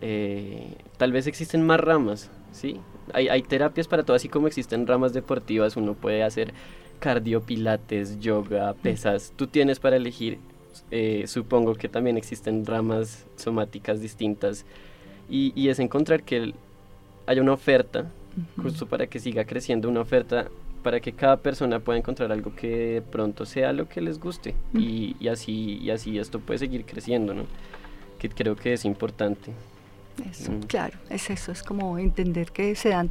eh, tal vez existen más ramas, ¿sí? Hay, hay terapias para todo, así como existen ramas deportivas, uno puede hacer cardio, pilates, yoga, pesas, tú tienes para elegir, eh, supongo que también existen ramas somáticas distintas, y, y es encontrar que haya una oferta, justo para que siga creciendo una oferta para que cada persona pueda encontrar algo que pronto sea lo que les guste. Y, y, así, y así esto puede seguir creciendo, ¿no? Que creo que es importante. Eso, mm. claro, es eso, es como entender que se dan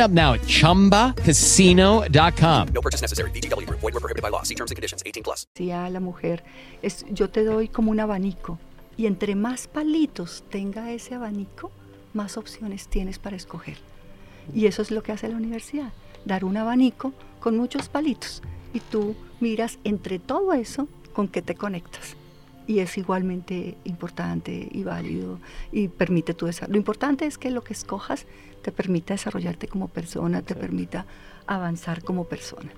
up now at ChumbaCasino.com. No purchase necessary. BGW. Void were prohibited by law. See terms and conditions. 18 plus. la mujer es, yo te doy como un abanico y entre más palitos tenga ese abanico, más opciones tienes para escoger. Y eso es lo que hace la universidad, dar un abanico con muchos palitos y tú miras entre todo eso con qué te conectas y es igualmente importante y válido y permite tu desarrollo. Lo importante es que lo que escojas te permita desarrollarte como persona, te permita avanzar como persona.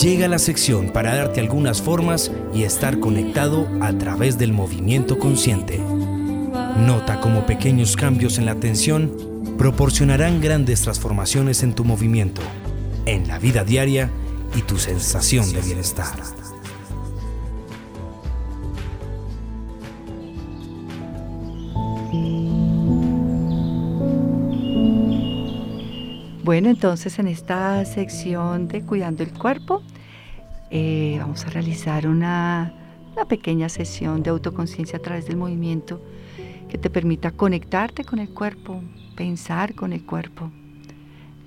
Llega la sección para darte algunas formas y estar conectado a través del movimiento consciente. Nota cómo pequeños cambios en la atención proporcionarán grandes transformaciones en tu movimiento, en la vida diaria y tu sensación de bienestar. Bueno, entonces en esta sección de Cuidando el Cuerpo eh, vamos a realizar una, una pequeña sesión de autoconciencia a través del movimiento que te permita conectarte con el cuerpo, pensar con el cuerpo.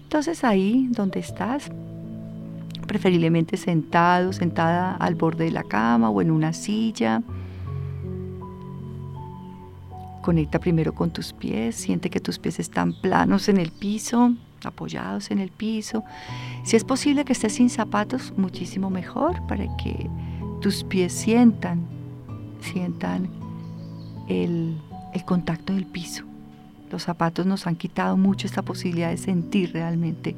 Entonces ahí donde estás, preferiblemente sentado, sentada al borde de la cama o en una silla. Conecta primero con tus pies, siente que tus pies están planos en el piso apoyados en el piso. Si es posible que estés sin zapatos, muchísimo mejor para que tus pies sientan, sientan el, contacto del piso. Los zapatos nos han quitado mucho esta posibilidad de sentir realmente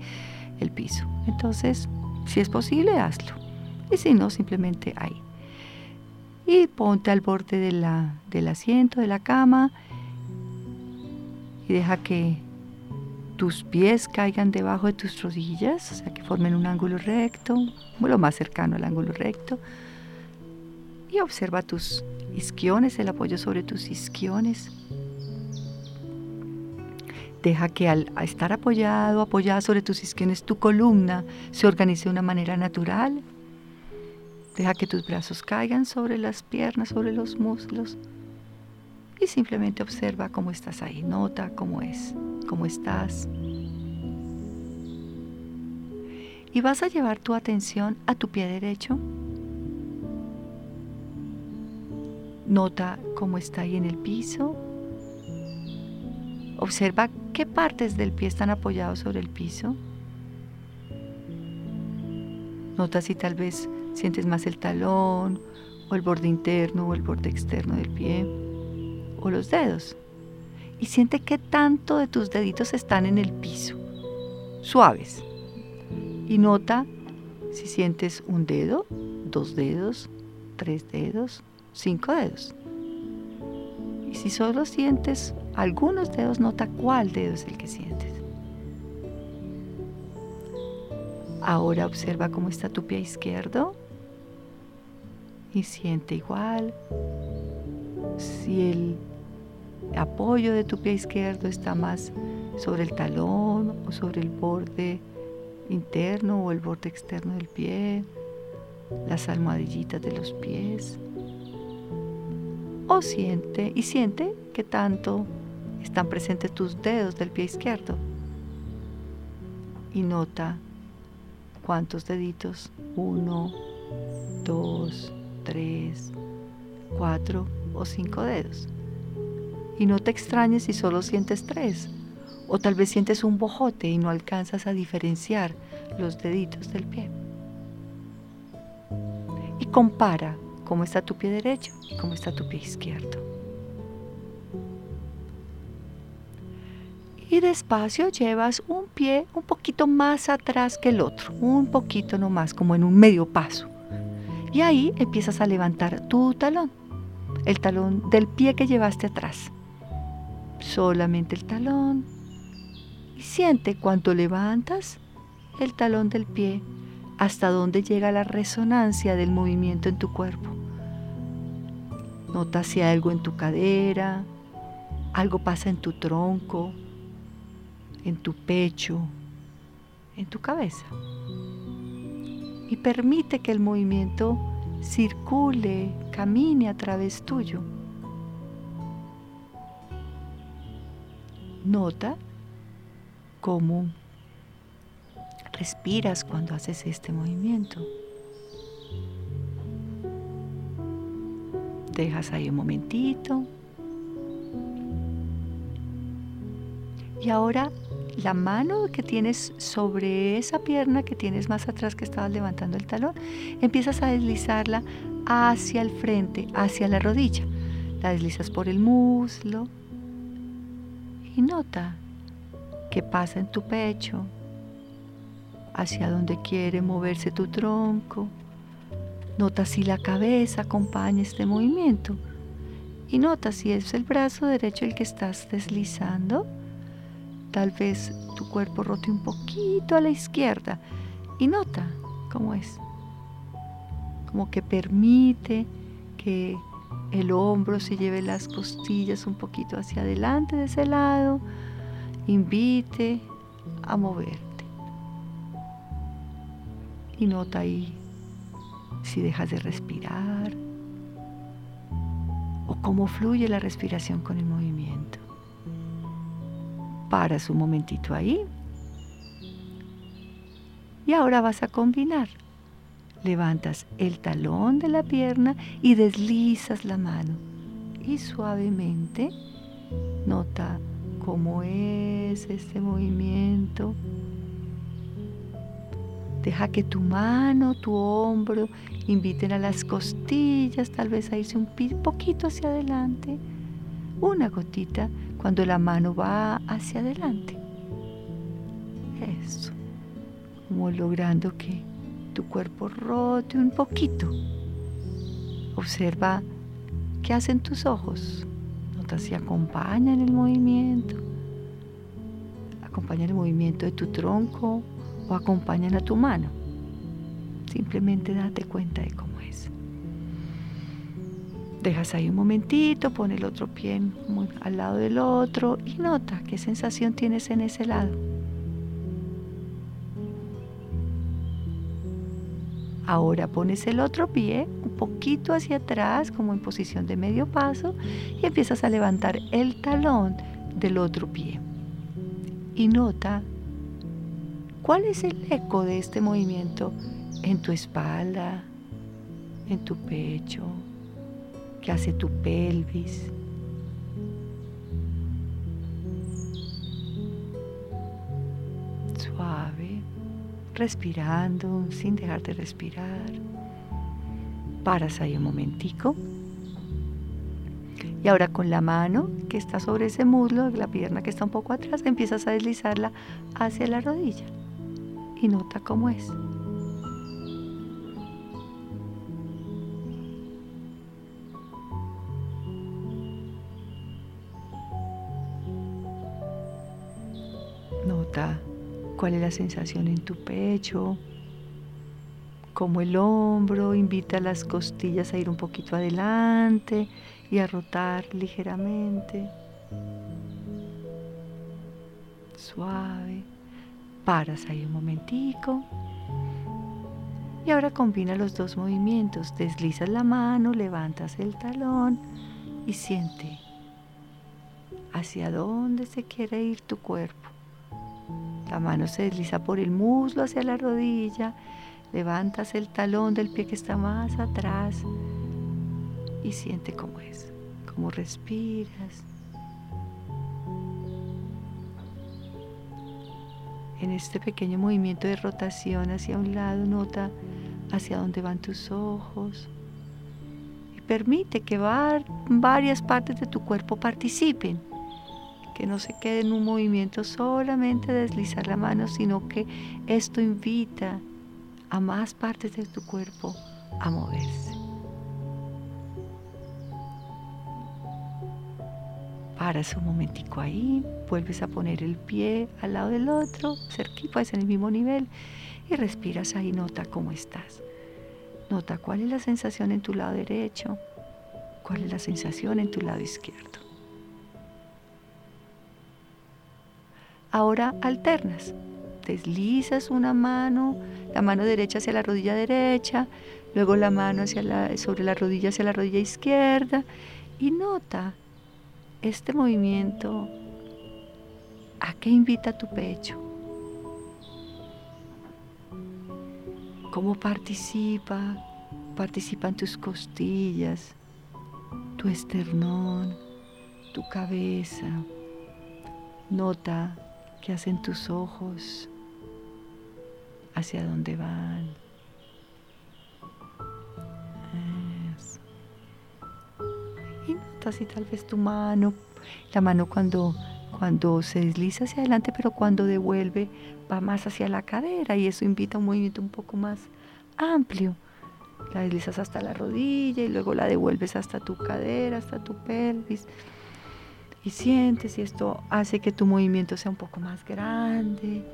el piso. Entonces, si es posible, hazlo. Y si no, simplemente ahí. Y ponte al borde de la, del asiento, de la cama, y deja que tus pies caigan debajo de tus rodillas, o sea, que formen un ángulo recto, lo más cercano al ángulo recto. Y observa tus isquiones, el apoyo sobre tus isquiones. Deja que al estar apoyado, apoyada sobre tus isquiones, tu columna se organice de una manera natural. Deja que tus brazos caigan sobre las piernas, sobre los muslos. Y simplemente observa cómo estás ahí. Nota cómo es, cómo estás. Y vas a llevar tu atención a tu pie derecho. Nota cómo está ahí en el piso. Observa qué partes del pie están apoyados sobre el piso. Nota si tal vez sientes más el talón o el borde interno o el borde externo del pie o los dedos. Y siente qué tanto de tus deditos están en el piso, suaves. Y nota si sientes un dedo, dos dedos, tres dedos, cinco dedos. Y si solo sientes algunos dedos, nota cuál dedo es el que sientes. Ahora observa cómo está tu pie izquierdo y siente igual. Si el apoyo de tu pie izquierdo está más sobre el talón o sobre el borde interno o el borde externo del pie, las almohadillitas de los pies. O siente y siente que tanto están presentes tus dedos del pie izquierdo. Y nota cuántos deditos, uno, dos, tres, cuatro o cinco dedos. Y no te extrañes si solo sientes tres. O tal vez sientes un bojote y no alcanzas a diferenciar los deditos del pie. Y compara cómo está tu pie derecho y cómo está tu pie izquierdo. Y despacio llevas un pie un poquito más atrás que el otro, un poquito nomás, como en un medio paso. Y ahí empiezas a levantar tu talón, el talón del pie que llevaste atrás. Solamente el talón. Y siente cuánto levantas el talón del pie hasta dónde llega la resonancia del movimiento en tu cuerpo. Nota si hay algo en tu cadera, algo pasa en tu tronco, en tu pecho, en tu cabeza. Y permite que el movimiento circule, camine a través tuyo. Nota cómo respiras cuando haces este movimiento. Dejas ahí un momentito. Y ahora la mano que tienes sobre esa pierna que tienes más atrás que estabas levantando el talón, empiezas a deslizarla hacia el frente, hacia la rodilla. La deslizas por el muslo y nota qué pasa en tu pecho, hacia donde quiere moverse tu tronco. Nota si la cabeza acompaña este movimiento y nota si es el brazo derecho el que estás deslizando Tal vez tu cuerpo rote un poquito a la izquierda y nota cómo es. Como que permite que el hombro se lleve las costillas un poquito hacia adelante de ese lado. Invite a moverte. Y nota ahí si dejas de respirar o cómo fluye la respiración con el movimiento paras un momentito ahí. Y ahora vas a combinar. Levantas el talón de la pierna y deslizas la mano. Y suavemente nota cómo es este movimiento. Deja que tu mano, tu hombro inviten a las costillas, tal vez a irse un poquito hacia adelante. Una gotita cuando la mano va hacia adelante. Eso. Como logrando que tu cuerpo rote un poquito. Observa qué hacen tus ojos. Nota si acompañan el movimiento. Acompañan el movimiento de tu tronco o acompañan a tu mano. Simplemente date cuenta de cómo. Dejas ahí un momentito, pon el otro pie al lado del otro y nota qué sensación tienes en ese lado. Ahora pones el otro pie un poquito hacia atrás, como en posición de medio paso, y empiezas a levantar el talón del otro pie. Y nota cuál es el eco de este movimiento en tu espalda, en tu pecho, que hace tu pelvis. Suave, respirando sin dejar de respirar. Paras ahí un momentico. Y ahora con la mano que está sobre ese muslo, la pierna que está un poco atrás, empiezas a deslizarla hacia la rodilla. Y nota cómo es. La sensación en tu pecho, como el hombro invita las costillas a ir un poquito adelante y a rotar ligeramente. Suave. Paras ahí un momentico. Y ahora combina los dos movimientos. Deslizas la mano, levantas el talón y siente hacia dónde se quiere ir tu cuerpo. La mano se desliza por el muslo hacia la rodilla, levantas el talón del pie que está más atrás y siente cómo es, cómo respiras. En este pequeño movimiento de rotación hacia un lado, nota hacia dónde van tus ojos y permite que varias partes de tu cuerpo participen que no se quede en un movimiento solamente deslizar la mano, sino que esto invita a más partes de tu cuerpo a moverse. Paras un momentico ahí, vuelves a poner el pie al lado del otro, cerquita, pues en el mismo nivel, y respiras ahí, nota cómo estás. Nota cuál es la sensación en tu lado derecho, cuál es la sensación en tu lado izquierdo. Ahora alternas. Deslizas una mano, la mano derecha hacia la rodilla derecha, luego la mano hacia la, sobre la rodilla hacia la rodilla izquierda y nota este movimiento a qué invita tu pecho. ¿Cómo participa? Participan tus costillas, tu esternón, tu cabeza. Nota ¿Qué hacen tus ojos? ¿Hacia dónde van? Y nota si tal vez tu mano, la mano cuando, cuando se desliza hacia adelante, pero cuando devuelve va más hacia la cadera y eso invita a un movimiento un poco más amplio. La deslizas hasta la rodilla y luego la devuelves hasta tu cadera, hasta tu pelvis y sientes y esto hace que tu movimiento sea un poco más grande,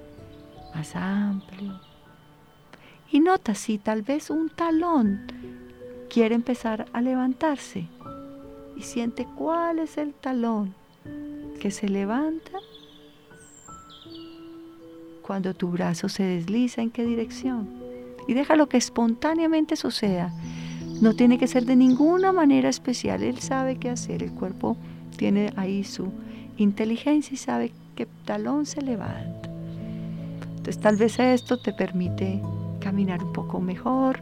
más amplio. Y nota si tal vez un talón quiere empezar a levantarse y siente cuál es el talón que se levanta cuando tu brazo se desliza en qué dirección. Y déjalo que espontáneamente suceda. No tiene que ser de ninguna manera especial. Él sabe qué hacer. El cuerpo tiene ahí su inteligencia y sabe qué talón se levanta. Entonces tal vez esto te permite caminar un poco mejor,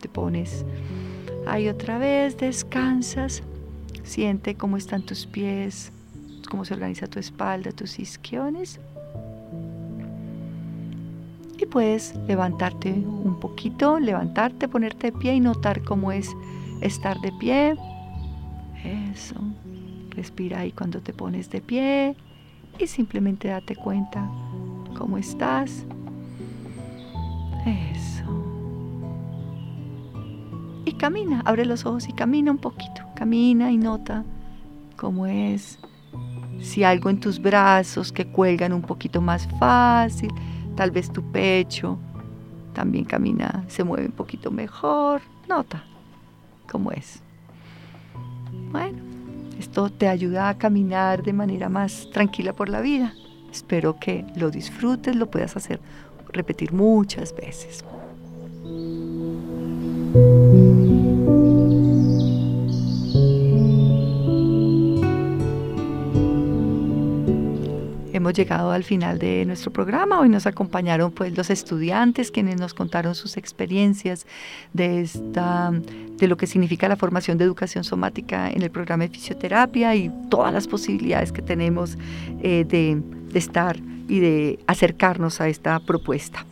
te pones ahí otra vez, descansas, siente cómo están tus pies, cómo se organiza tu espalda, tus isquiones. Y puedes levantarte un poquito, levantarte, ponerte de pie y notar cómo es estar de pie. Eso Respira ahí cuando te pones de pie y simplemente date cuenta cómo estás. Eso. Y camina, abre los ojos y camina un poquito. Camina y nota cómo es. Si algo en tus brazos que cuelgan un poquito más fácil, tal vez tu pecho también camina, se mueve un poquito mejor. Nota cómo es. Bueno, esto te ayuda a caminar de manera más tranquila por la vida. Espero que lo disfrutes, lo puedas hacer, repetir muchas veces. Hemos llegado al final de nuestro programa. Hoy nos acompañaron pues los estudiantes quienes nos contaron sus experiencias de esta de lo que significa la formación de educación somática en el programa de fisioterapia y todas las posibilidades que tenemos eh, de, estar y de acercarnos a esta propuesta.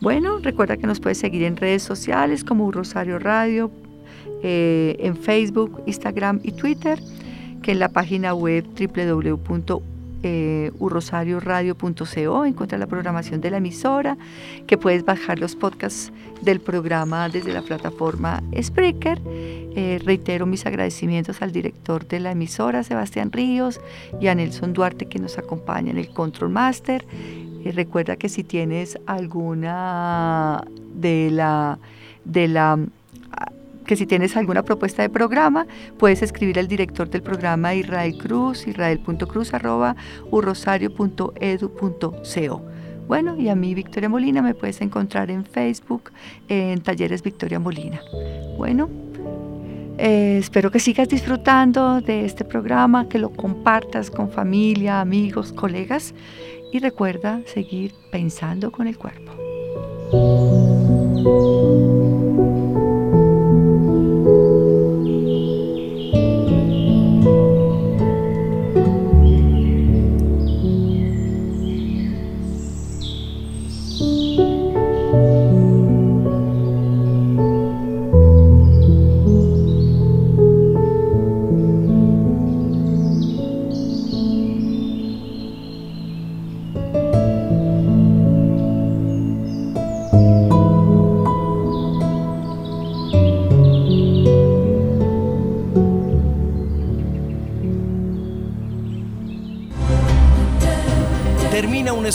Bueno, recuerda que nos puedes seguir en redes sociales como Rosario Radio, eh, en Facebook, Instagram y Twitter, que en la página web www eh, urrosarioradio.co, encuentra la programación de la emisora, que puedes bajar los podcasts del programa desde la plataforma Spreaker. Eh, reitero mis agradecimientos al director de la emisora, Sebastián Ríos, y a Nelson Duarte que nos acompaña en el Control Master. Eh, recuerda que si tienes alguna de la de la que si tienes alguna propuesta de programa, puedes escribir al director del programa Israel Cruz, israel.cruz.urrosario.edu.co. Bueno, y a mí, Victoria Molina, me puedes encontrar en Facebook, en Talleres Victoria Molina. Bueno, eh, espero que sigas disfrutando de este programa, que lo compartas con familia, amigos, colegas y recuerda seguir pensando con el cuerpo.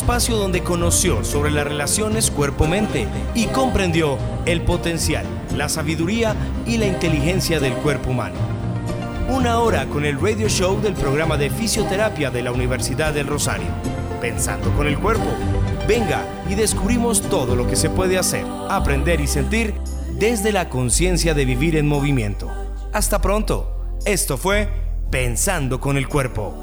Espacio donde conoció sobre las relaciones cuerpo-mente y comprendió el potencial, la sabiduría y la inteligencia del cuerpo humano. Una hora con el radio show del programa de fisioterapia de la Universidad del Rosario. Pensando con el cuerpo. Venga y descubrimos todo lo que se puede hacer, aprender y sentir desde la conciencia de vivir en movimiento. Hasta pronto. Esto fue Pensando con el cuerpo.